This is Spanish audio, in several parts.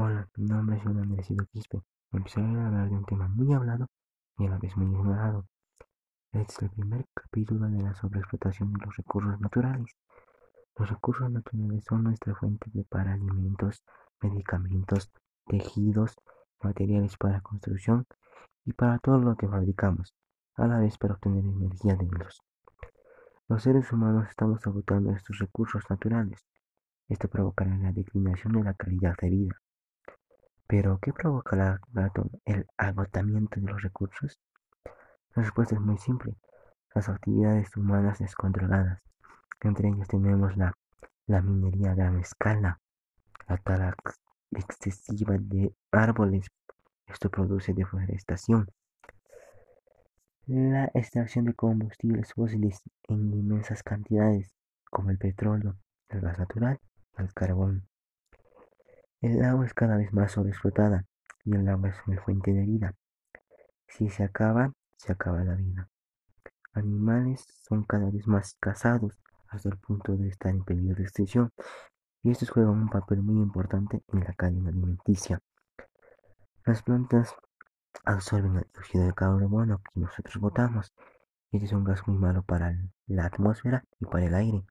Hola, mi nombre es Juan Andresito Quispe. Empezaré a hablar de un tema muy hablado y a la vez muy ignorado. Este es el primer capítulo de la sobreexplotación de los recursos naturales. Los recursos naturales son nuestra fuente de para alimentos, medicamentos, tejidos, materiales para construcción y para todo lo que fabricamos, a la vez para obtener energía de ellos. Los seres humanos estamos agotando estos recursos naturales. Esto provocará la declinación de la calidad de vida. Pero, ¿qué provoca el agotamiento de los recursos? La respuesta es muy simple. Las actividades humanas descontroladas. Entre ellas tenemos la, la minería a gran escala, la tala excesiva de árboles. Esto produce deforestación. La extracción de combustibles fósiles en inmensas cantidades, como el petróleo, el gas natural el carbón. El agua es cada vez más sobreexplotada y el agua es una fuente de vida. Si se acaba, se acaba la vida. Animales son cada vez más cazados hasta el punto de estar en peligro de extinción y estos juegan un papel muy importante en la cadena alimenticia. Las plantas absorben el dióxido de carbono que nosotros botamos este es un gas muy malo para la atmósfera y para el aire.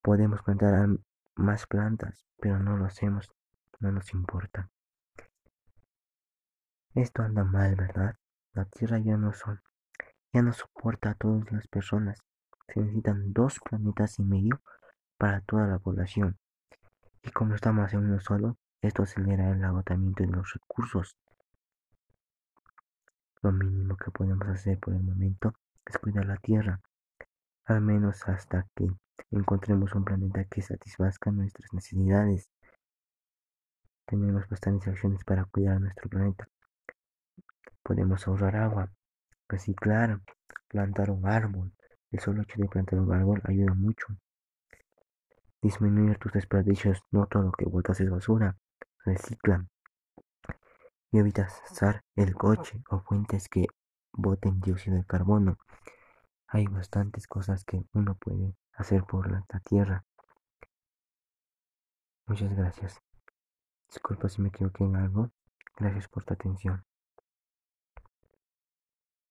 Podemos plantar más plantas, pero no lo hacemos, no nos importa. Esto anda mal, ¿verdad? La Tierra ya no son, ya no soporta a todas las personas. Se necesitan dos planetas y medio para toda la población. Y como estamos en uno solo, esto acelera el agotamiento de los recursos. Lo mínimo que podemos hacer por el momento es cuidar la Tierra, al menos hasta que encontremos un planeta que satisfazca nuestras necesidades. Tenemos bastantes acciones para cuidar nuestro planeta. Podemos ahorrar agua, reciclar, plantar un árbol. El solo hecho de plantar un árbol ayuda mucho. Disminuir tus desperdicios, no todo lo que botas es basura. Recicla. Y evita usar el coche o fuentes que boten dióxido de carbono. Hay bastantes cosas que uno puede hacer por la, tierra. Muchas gracias. Disculpa si me equivoqué en algo. Gracias por tu atención.